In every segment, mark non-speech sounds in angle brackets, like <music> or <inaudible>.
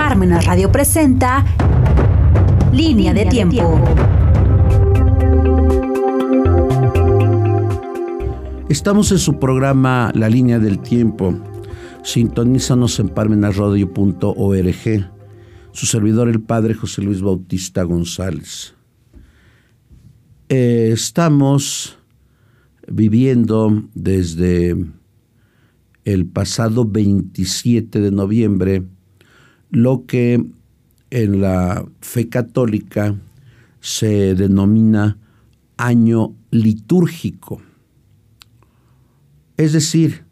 Parmenas Radio presenta Línea de Tiempo. Estamos en su programa La Línea del Tiempo. Sintonízanos en parmenasradio.org. Su servidor, el Padre José Luis Bautista González. Eh, estamos viviendo desde el pasado 27 de noviembre lo que en la fe católica se denomina año litúrgico. Es decir,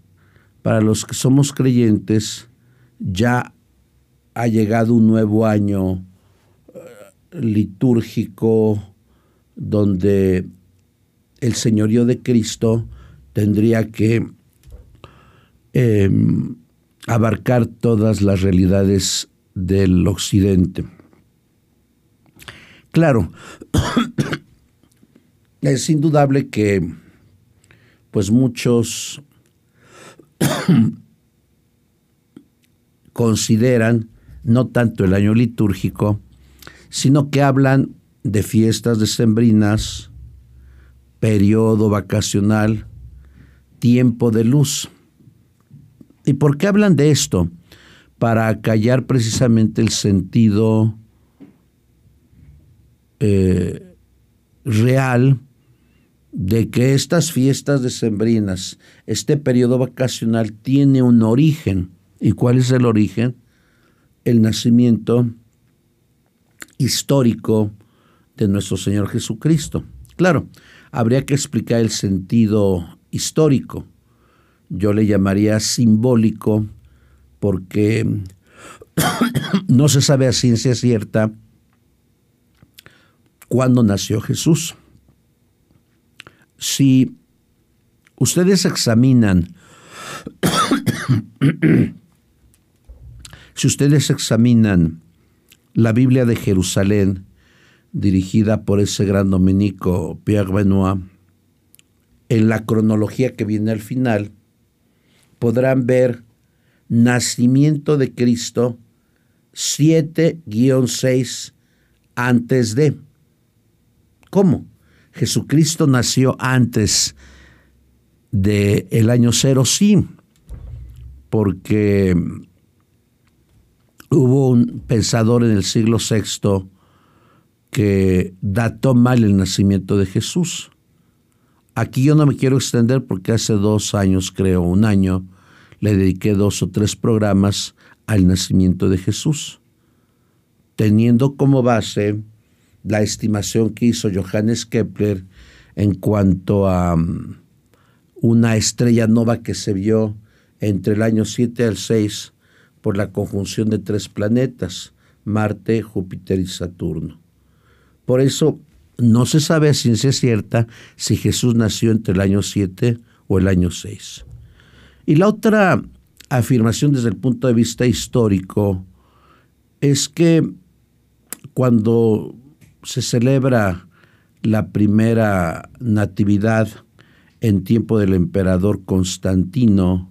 para los que somos creyentes, ya ha llegado un nuevo año eh, litúrgico donde el señorío de Cristo tendría que em, abarcar todas las realidades del occidente. Claro, <coughs> es indudable que pues muchos <coughs> consideran no tanto el año litúrgico, sino que hablan de fiestas decembrinas, periodo vacacional, tiempo de luz. ¿Y por qué hablan de esto? Para callar precisamente el sentido eh, real de que estas fiestas decembrinas, este periodo vacacional tiene un origen. ¿Y cuál es el origen? El nacimiento histórico de nuestro Señor Jesucristo. Claro, habría que explicar el sentido histórico. Yo le llamaría simbólico porque <coughs> no se sabe a ciencia cierta cuándo nació Jesús. Si ustedes examinan, <coughs> si ustedes examinan la Biblia de Jerusalén, dirigida por ese gran dominico Pierre Benoit, en la cronología que viene al final, podrán ver nacimiento de Cristo 7-6 antes de. ¿Cómo? Jesucristo nació antes del el año cero, sí, porque hubo un pensador en el siglo VI que dató mal el nacimiento de Jesús. Aquí yo no me quiero extender porque hace dos años, creo, un año, le dediqué dos o tres programas al nacimiento de Jesús, teniendo como base la estimación que hizo Johannes Kepler en cuanto a mm, una estrella nova que se vio entre el año 7 al 6 por la conjunción de tres planetas, Marte, Júpiter y Saturno. Por eso no se sabe a ciencia cierta si Jesús nació entre el año 7 o el año 6. Y la otra afirmación desde el punto de vista histórico es que cuando se celebra la primera natividad en tiempo del emperador Constantino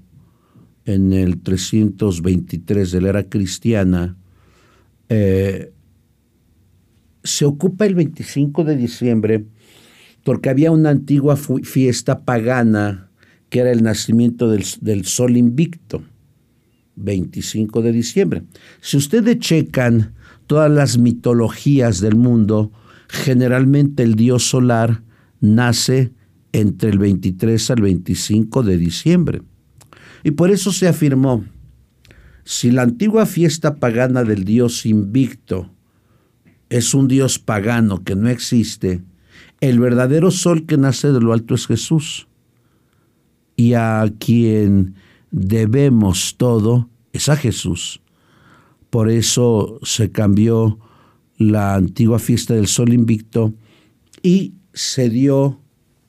en el 323 de la era cristiana, eh, se ocupa el 25 de diciembre porque había una antigua fiesta pagana que era el nacimiento del, del sol invicto, 25 de diciembre. Si ustedes checan todas las mitologías del mundo, generalmente el dios solar nace entre el 23 al 25 de diciembre. Y por eso se afirmó, si la antigua fiesta pagana del dios invicto es un dios pagano que no existe, el verdadero sol que nace de lo alto es Jesús. Y a quien debemos todo es a Jesús. Por eso se cambió la antigua fiesta del sol invicto y se dio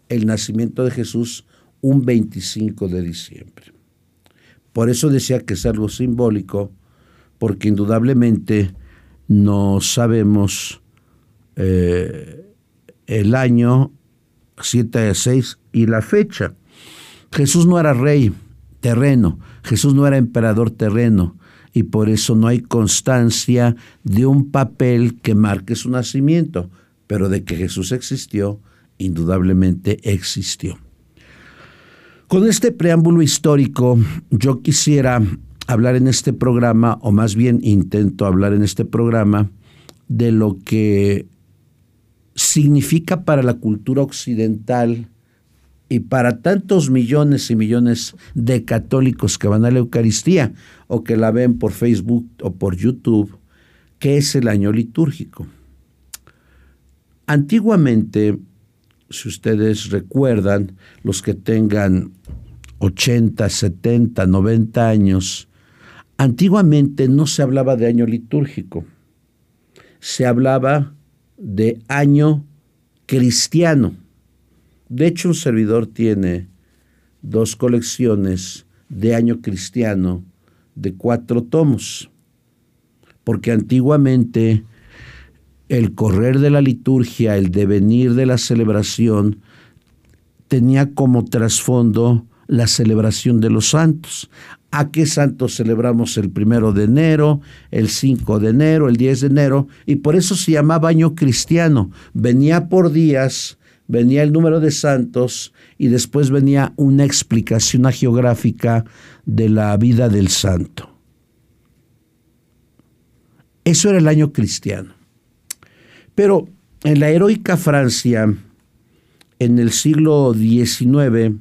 el nacimiento de Jesús un 25 de diciembre. Por eso decía que es algo simbólico, porque indudablemente no sabemos eh, el año 7 de 6 y la fecha. Jesús no era rey terreno, Jesús no era emperador terreno, y por eso no hay constancia de un papel que marque su nacimiento, pero de que Jesús existió, indudablemente existió. Con este preámbulo histórico, yo quisiera hablar en este programa, o más bien intento hablar en este programa, de lo que significa para la cultura occidental y para tantos millones y millones de católicos que van a la Eucaristía o que la ven por Facebook o por YouTube, que es el año litúrgico. Antiguamente, si ustedes recuerdan, los que tengan 80, 70, 90 años, antiguamente no se hablaba de año litúrgico, se hablaba de año cristiano. De hecho, un servidor tiene dos colecciones de año cristiano de cuatro tomos, porque antiguamente el correr de la liturgia, el devenir de la celebración, tenía como trasfondo la celebración de los santos. ¿A qué santos celebramos el primero de enero, el 5 de enero, el 10 de enero? Y por eso se llamaba año cristiano. Venía por días, venía el número de santos y después venía una explicación geográfica de la vida del santo. Eso era el año cristiano. Pero en la heroica Francia, en el siglo XIX,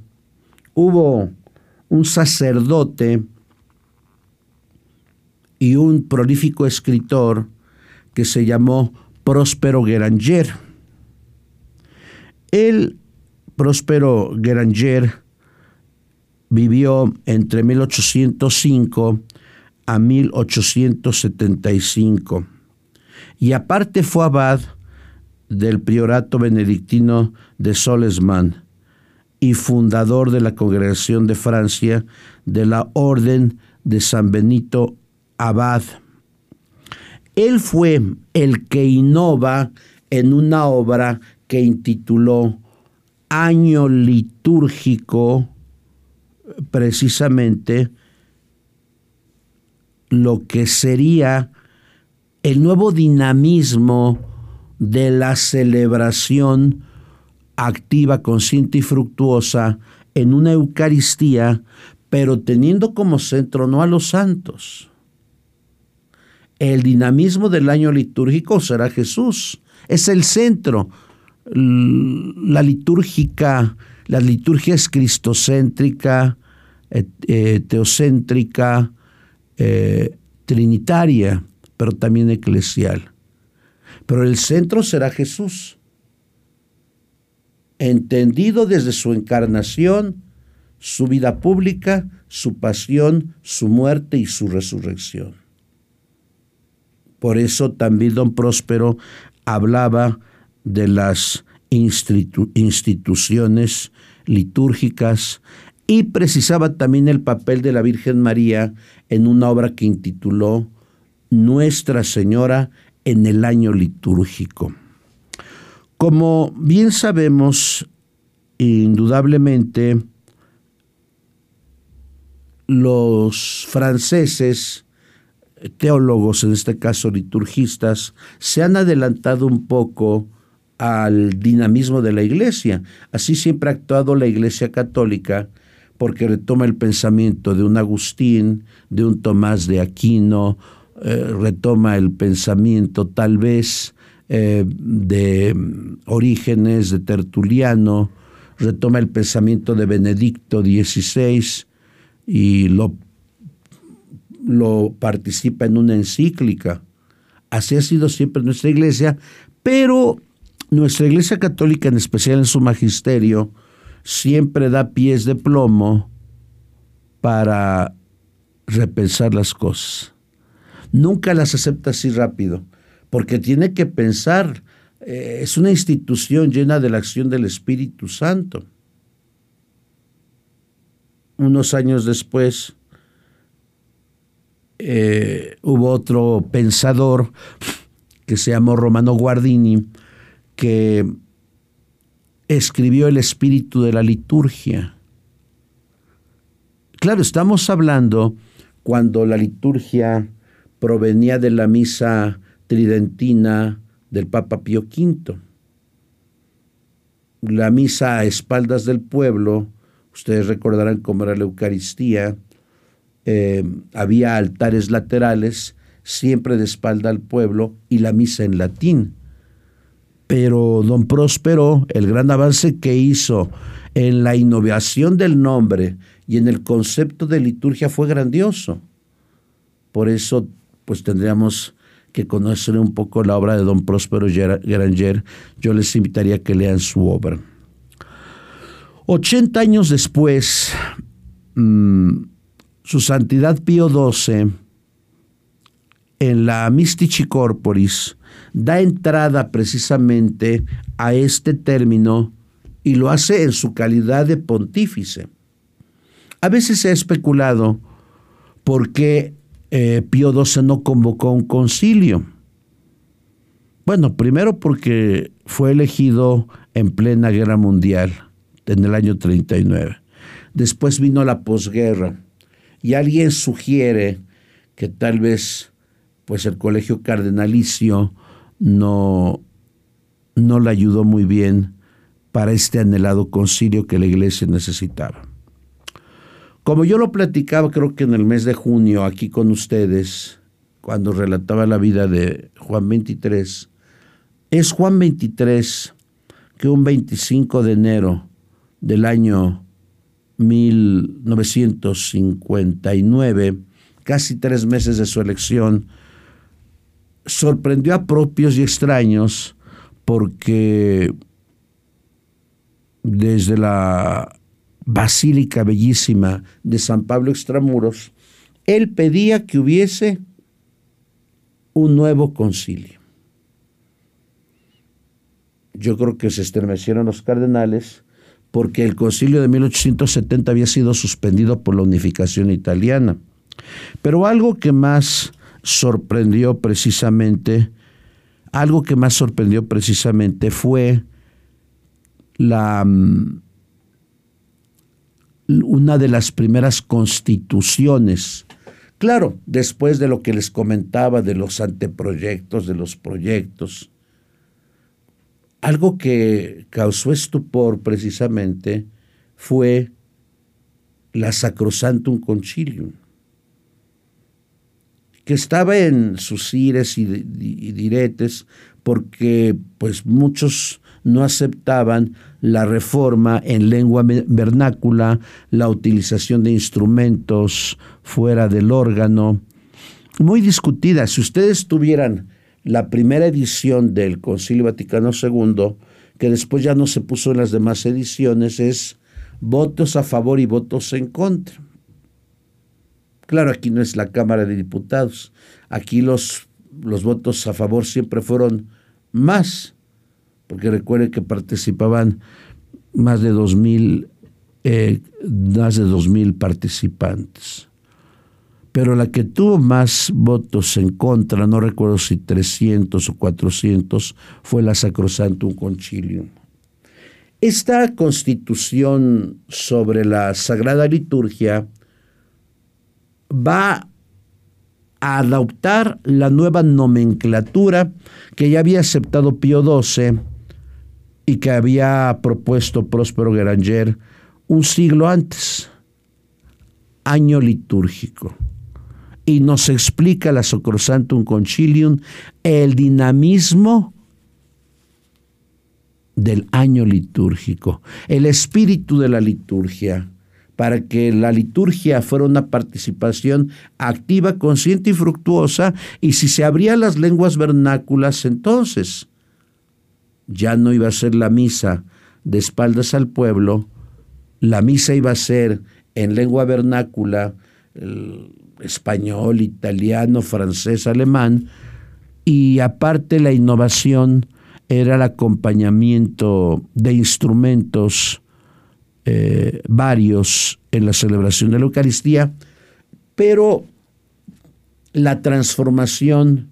hubo un sacerdote y un prolífico escritor que se llamó Próspero Gueranger. El Próspero Gueranger vivió entre 1805 a 1875 y aparte fue abad del priorato benedictino de Solesman y fundador de la Congregación de Francia de la Orden de San Benito Abad. Él fue el que innova en una obra que intituló Año litúrgico, precisamente lo que sería el nuevo dinamismo de la celebración activa, consciente y fructuosa en una Eucaristía, pero teniendo como centro no a los santos. El dinamismo del año litúrgico será Jesús. Es el centro. La litúrgica, la liturgia es cristocéntrica, eh, teocéntrica, eh, trinitaria, pero también eclesial. Pero el centro será Jesús entendido desde su encarnación, su vida pública, su pasión, su muerte y su resurrección. Por eso también don Próspero hablaba de las instituciones litúrgicas y precisaba también el papel de la Virgen María en una obra que intituló Nuestra Señora en el año litúrgico. Como bien sabemos, indudablemente, los franceses, teólogos, en este caso liturgistas, se han adelantado un poco al dinamismo de la iglesia. Así siempre ha actuado la iglesia católica porque retoma el pensamiento de un Agustín, de un Tomás de Aquino, eh, retoma el pensamiento tal vez eh, de Orígenes, de Tertuliano, retoma el pensamiento de Benedicto XVI y lo, lo participa en una encíclica. Así ha sido siempre nuestra iglesia, pero nuestra iglesia católica, en especial en su magisterio, siempre da pies de plomo para repensar las cosas. Nunca las acepta así rápido porque tiene que pensar, eh, es una institución llena de la acción del Espíritu Santo. Unos años después eh, hubo otro pensador que se llamó Romano Guardini, que escribió el espíritu de la liturgia. Claro, estamos hablando cuando la liturgia provenía de la misa tridentina del Papa Pío V. La misa a espaldas del pueblo, ustedes recordarán cómo era la Eucaristía, eh, había altares laterales, siempre de espalda al pueblo, y la misa en latín. Pero don Próspero, el gran avance que hizo en la innovación del nombre y en el concepto de liturgia fue grandioso. Por eso, pues tendríamos que conocer un poco la obra de don Próspero Granger, yo les invitaría a que lean su obra. 80 años después, mm, su Santidad Pío XII, en la Mystici Corporis, da entrada precisamente a este término y lo hace en su calidad de pontífice. A veces se ha especulado por qué eh, Pío XII no convocó un concilio. Bueno, primero porque fue elegido en plena guerra mundial, en el año 39. Después vino la posguerra y alguien sugiere que tal vez pues el colegio cardenalicio no, no le ayudó muy bien para este anhelado concilio que la iglesia necesitaba. Como yo lo platicaba creo que en el mes de junio aquí con ustedes, cuando relataba la vida de Juan 23, es Juan 23 que un 25 de enero del año 1959, casi tres meses de su elección, sorprendió a propios y extraños porque desde la basílica bellísima de San Pablo Extramuros, él pedía que hubiese un nuevo concilio. Yo creo que se estremecieron los cardenales porque el concilio de 1870 había sido suspendido por la unificación italiana. Pero algo que más sorprendió precisamente, algo que más sorprendió precisamente fue la mm, una de las primeras constituciones. Claro, después de lo que les comentaba de los anteproyectos, de los proyectos, algo que causó estupor precisamente fue la Sacrosantum Concilium que estaba en sus ires y, diretes porque pues muchos no aceptaban la reforma en lengua vernácula, la utilización de instrumentos fuera del órgano, muy discutida. Si ustedes tuvieran la primera edición del Concilio Vaticano II, que después ya no se puso en las demás ediciones, es votos a favor y votos en contra. Claro, aquí no es la Cámara de Diputados. Aquí los, los votos a favor siempre fueron más, porque recuerden que participaban más de dos mil, eh, más de participantes. Pero la que tuvo más votos en contra, no recuerdo si 300 o 400, fue la Sacrosantum Concilium. Esta constitución sobre la Sagrada Liturgia va a adoptar la nueva nomenclatura que ya había aceptado Pío XII y que había propuesto Próspero Gueranger un siglo antes, año litúrgico. Y nos explica la Sacrosantum Concilium el dinamismo del año litúrgico, el espíritu de la liturgia para que la liturgia fuera una participación activa, consciente y fructuosa, y si se abrían las lenguas vernáculas, entonces ya no iba a ser la misa de espaldas al pueblo, la misa iba a ser en lengua vernácula, español, italiano, francés, alemán, y aparte la innovación era el acompañamiento de instrumentos eh, varios en la celebración de la Eucaristía, pero la transformación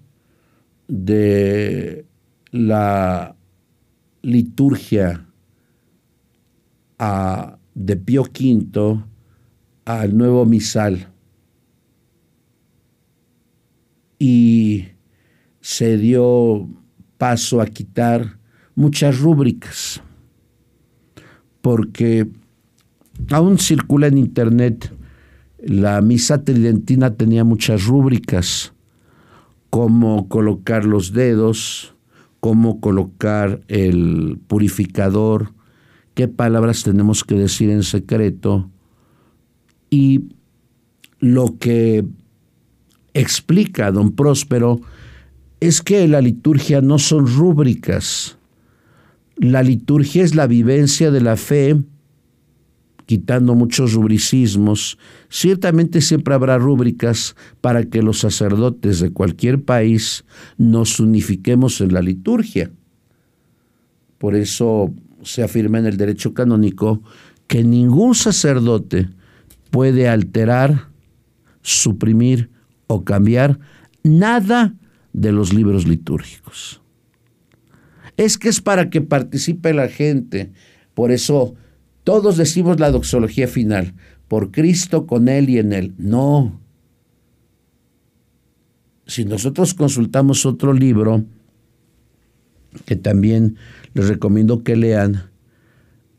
de la liturgia de Pío V al nuevo misal. Y se dio paso a quitar muchas rúbricas, porque aún circula en internet, la misa tridentina tenía muchas rúbricas, cómo colocar los dedos, cómo colocar el purificador, qué palabras tenemos que decir en secreto y lo que explica don Próspero es que la liturgia no son rúbricas. La liturgia es la vivencia de la fe, quitando muchos rubricismos. Ciertamente siempre habrá rúbricas para que los sacerdotes de cualquier país nos unifiquemos en la liturgia. Por eso se afirma en el derecho canónico que ningún sacerdote puede alterar, suprimir o cambiar nada de los libros litúrgicos. Es que es para que participe la gente. Por eso todos decimos la doxología final, por Cristo, con Él y en Él. No. Si nosotros consultamos otro libro, que también les recomiendo que lean,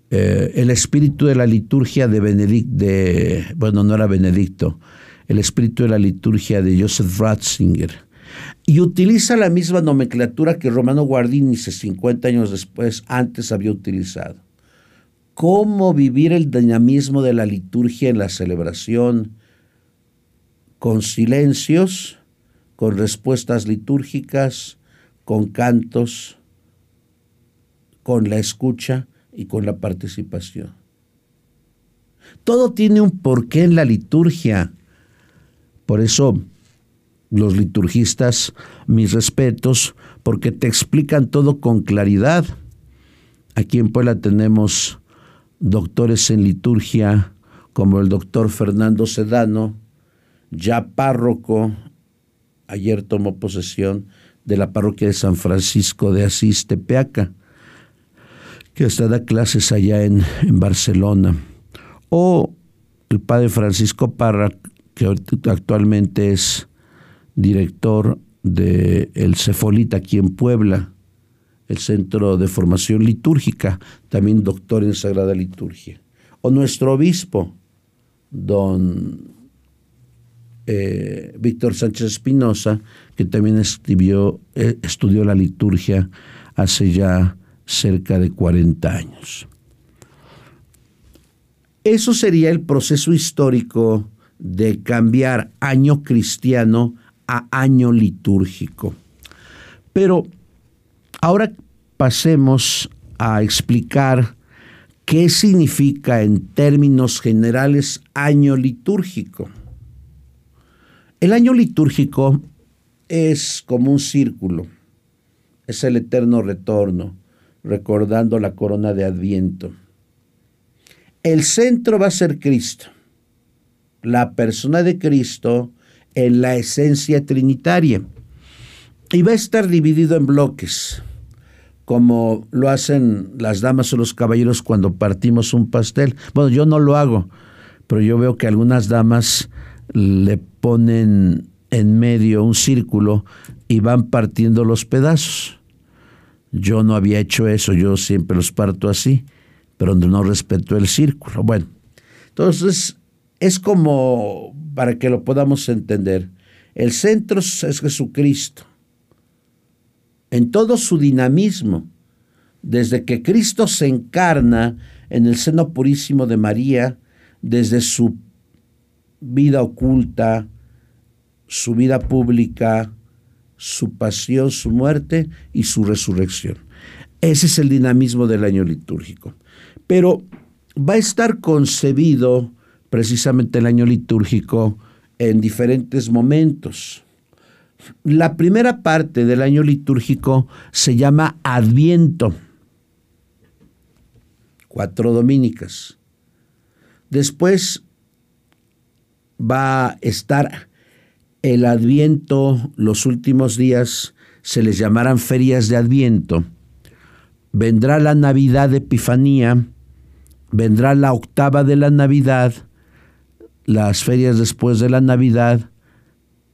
eh, El espíritu de la liturgia de Benedicto, bueno, no era Benedicto, el espíritu de la liturgia de Joseph Ratzinger. Y utiliza la misma nomenclatura que Romano Guardini 50 años después, antes había utilizado. Cómo vivir el dinamismo de la liturgia en la celebración con silencios, con respuestas litúrgicas, con cantos, con la escucha y con la participación. Todo tiene un porqué en la liturgia. Por eso los liturgistas, mis respetos, porque te explican todo con claridad. Aquí en Puebla tenemos doctores en liturgia como el doctor Fernando Sedano, ya párroco, ayer tomó posesión de la parroquia de San Francisco de Asís, Tepeaca, que hasta da clases allá en, en Barcelona, o el padre Francisco Parra, que actualmente es director del el Cefolita aquí en Puebla, el Centro de Formación Litúrgica, también doctor en Sagrada Liturgia. O nuestro obispo, don eh, Víctor Sánchez Espinosa, que también eh, estudió la liturgia hace ya cerca de 40 años. Eso sería el proceso histórico de cambiar año cristiano a año litúrgico. Pero ahora pasemos a explicar qué significa en términos generales año litúrgico. El año litúrgico es como un círculo, es el eterno retorno, recordando la corona de Adviento. El centro va a ser Cristo, la persona de Cristo en la esencia trinitaria. Y va a estar dividido en bloques, como lo hacen las damas o los caballeros cuando partimos un pastel. Bueno, yo no lo hago, pero yo veo que algunas damas le ponen en medio un círculo y van partiendo los pedazos. Yo no había hecho eso, yo siempre los parto así, pero no respeto el círculo. Bueno, entonces es como para que lo podamos entender. El centro es Jesucristo. En todo su dinamismo, desde que Cristo se encarna en el seno purísimo de María, desde su vida oculta, su vida pública, su pasión, su muerte y su resurrección. Ese es el dinamismo del año litúrgico. Pero va a estar concebido precisamente el año litúrgico en diferentes momentos. La primera parte del año litúrgico se llama Adviento, cuatro dominicas. Después va a estar el Adviento, los últimos días se les llamarán ferias de Adviento. Vendrá la Navidad de Epifanía, vendrá la octava de la Navidad, las ferias después de la Navidad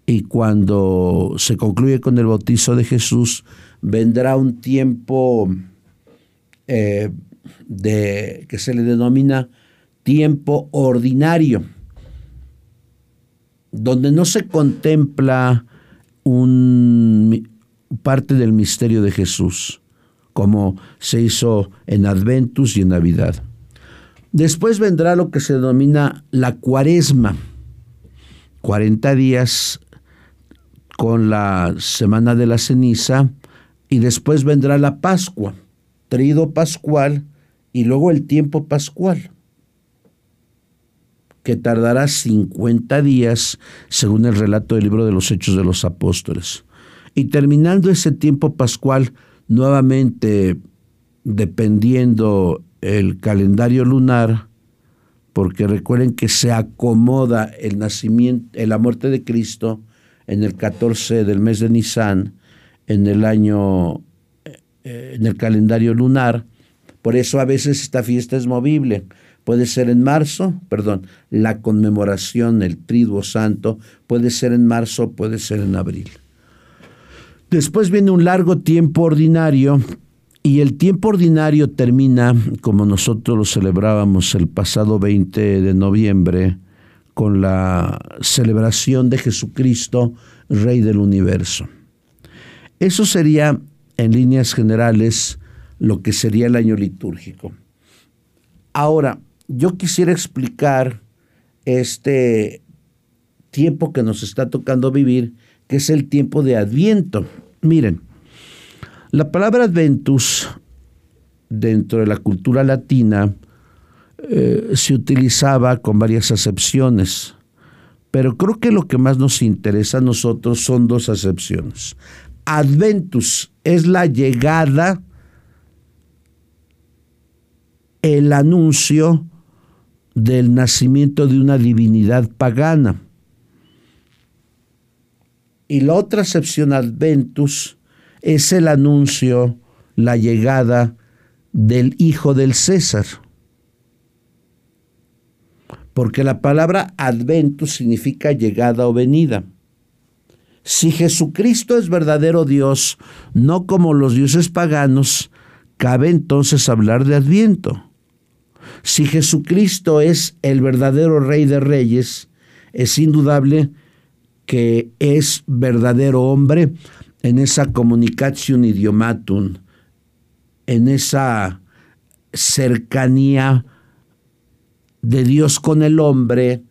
y cuando se concluye con el bautizo de Jesús, vendrá un tiempo eh, de, que se le denomina tiempo ordinario, donde no se contempla un, parte del misterio de Jesús, como se hizo en Adventus y en Navidad. Después vendrá lo que se denomina la cuaresma, 40 días con la semana de la ceniza, y después vendrá la Pascua, trido pascual, y luego el tiempo pascual, que tardará 50 días, según el relato del libro de los Hechos de los Apóstoles. Y terminando ese tiempo pascual, nuevamente dependiendo el calendario lunar, porque recuerden que se acomoda el nacimiento, la muerte de Cristo en el 14 del mes de Nisan, en el año, eh, en el calendario lunar. Por eso a veces esta fiesta es movible. Puede ser en marzo, perdón, la conmemoración, el triduo santo, puede ser en marzo, puede ser en abril. Después viene un largo tiempo ordinario y el tiempo ordinario termina, como nosotros lo celebrábamos el pasado 20 de noviembre, con la celebración de Jesucristo, Rey del Universo. Eso sería, en líneas generales, lo que sería el año litúrgico. Ahora, yo quisiera explicar este tiempo que nos está tocando vivir, que es el tiempo de Adviento. Miren, la palabra adventus dentro de la cultura latina eh, se utilizaba con varias acepciones, pero creo que lo que más nos interesa a nosotros son dos acepciones. Adventus es la llegada, el anuncio del nacimiento de una divinidad pagana. Y la otra acepción adventus es el anuncio, la llegada del Hijo del César. Porque la palabra adventus significa llegada o venida. Si Jesucristo es verdadero Dios, no como los dioses paganos, cabe entonces hablar de adviento. Si Jesucristo es el verdadero Rey de Reyes, es indudable que es verdadero hombre en esa comunicación idiomatum, en esa cercanía de Dios con el hombre,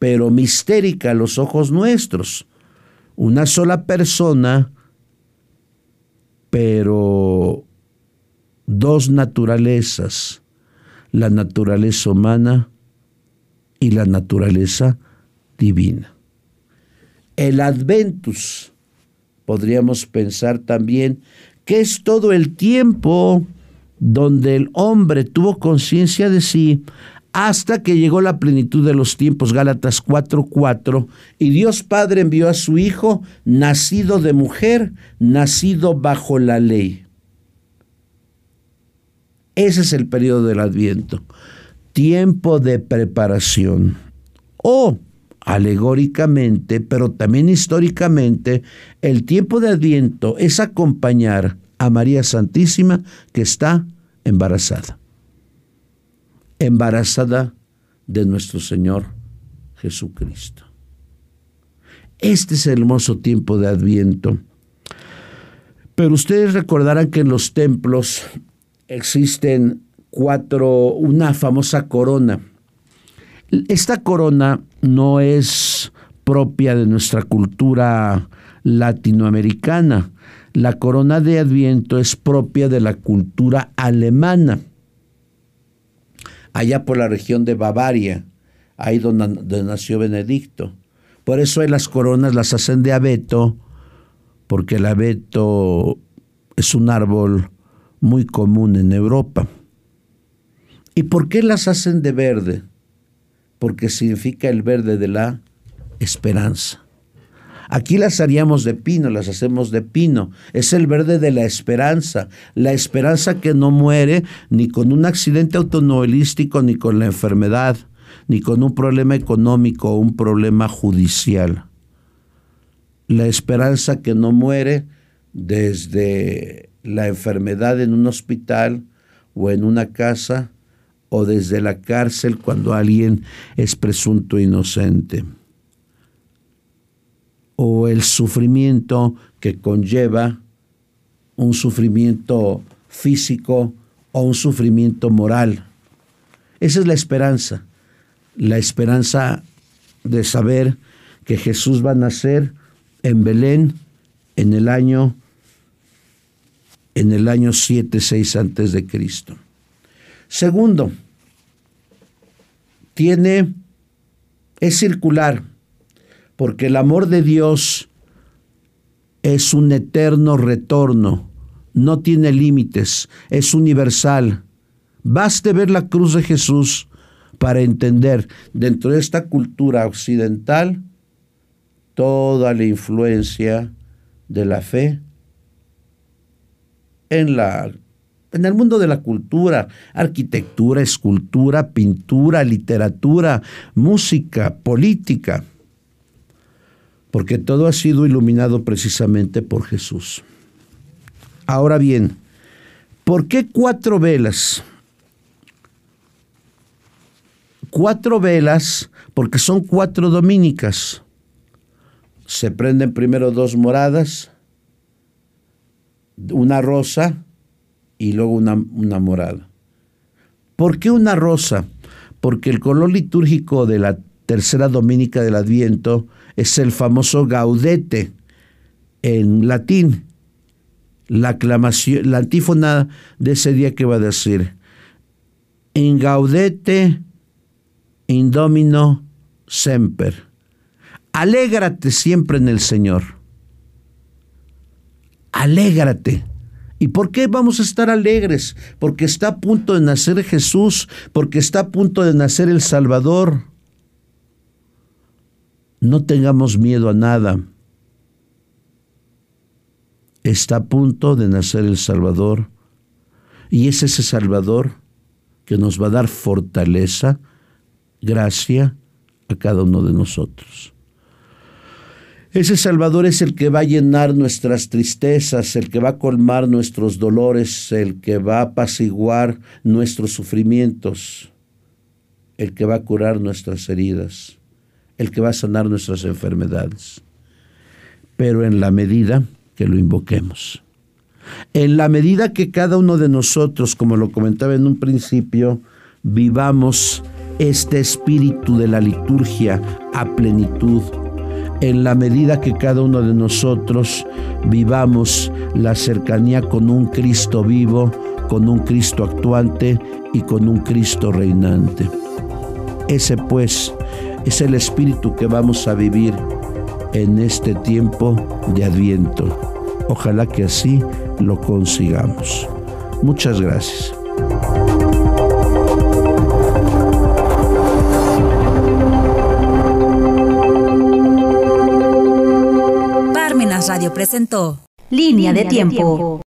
pero mistérica a los ojos nuestros. Una sola persona, pero dos naturalezas, la naturaleza humana y la naturaleza divina. El adventus, podríamos pensar también que es todo el tiempo donde el hombre tuvo conciencia de sí hasta que llegó la plenitud de los tiempos, Gálatas 4:4, y Dios Padre envió a su Hijo, nacido de mujer, nacido bajo la ley. Ese es el periodo del Adviento, tiempo de preparación. O alegóricamente, pero también históricamente, el tiempo de Adviento es acompañar a María Santísima que está embarazada. Embarazada de nuestro Señor Jesucristo. Este es el hermoso tiempo de Adviento. Pero ustedes recordarán que en los templos existen cuatro, una famosa corona esta corona no es propia de nuestra cultura latinoamericana. La corona de Adviento es propia de la cultura alemana, allá por la región de Bavaria, ahí donde, nació Benedicto. Por eso las coronas las hacen de abeto, porque el abeto es un árbol muy común en Europa. ¿Y por qué las hacen de verde? porque significa el verde de la esperanza. Aquí las haríamos de pino, las hacemos de pino. Es el verde de la esperanza, la esperanza que no muere ni con un accidente automovilístico, ni con la enfermedad, ni con un problema económico o un problema judicial. la esperanza que no muere desde la enfermedad en un hospital o en una casa o desde la cárcel cuando alguien es presunto inocente el sufrimiento que conlleva un sufrimiento físico o un sufrimiento moral. Esa es la esperanza, la esperanza de saber que Jesús va a nacer en Belén en el año en el año 7, 6 antes de Cristo. Segundo, tiene es circular porque el amor de Dios es un eterno retorno, no tiene límites, es universal. Baste ver la cruz de Jesús para entender dentro de esta cultura occidental toda la influencia de la fe en la en el mundo de la cultura, arquitectura, escultura, pintura, literatura, música, política porque todo ha sido iluminado precisamente por Jesús. Ahora bien, ¿por qué cuatro velas? Cuatro velas porque son cuatro dominicas. Se prenden primero dos moradas, una rosa y luego una, una morada. ¿Por qué una rosa? Porque el color litúrgico de la tercera dominica del Adviento es el famoso gaudete en latín. La aclamación, la antífona de ese día que va a decir, in gaudete indomino semper. Alégrate siempre en el Señor. Alégrate. ¿Y por qué vamos a estar alegres? Porque está a punto de nacer Jesús, porque está a punto de nacer el Salvador. No tengamos miedo a nada. Está a punto de nacer el Salvador y es ese Salvador que nos va a dar fortaleza, gracia a cada uno de nosotros. Ese Salvador es el que va a llenar nuestras tristezas, el que va a colmar nuestros dolores, el que va a apaciguar nuestros sufrimientos, el que va a curar nuestras heridas el que va a sanar nuestras enfermedades, pero en la medida que lo invoquemos. En la medida que cada uno de nosotros, como lo comentaba en un principio, vivamos este espíritu de la liturgia a plenitud, en la medida que cada uno de nosotros vivamos la cercanía con un Cristo vivo, con un Cristo actuante y con un Cristo reinante. Ese pues es el espíritu que vamos a vivir en este tiempo de adviento. Ojalá que así lo consigamos. Muchas gracias. Parmenas Radio presentó Línea, de, tiempo.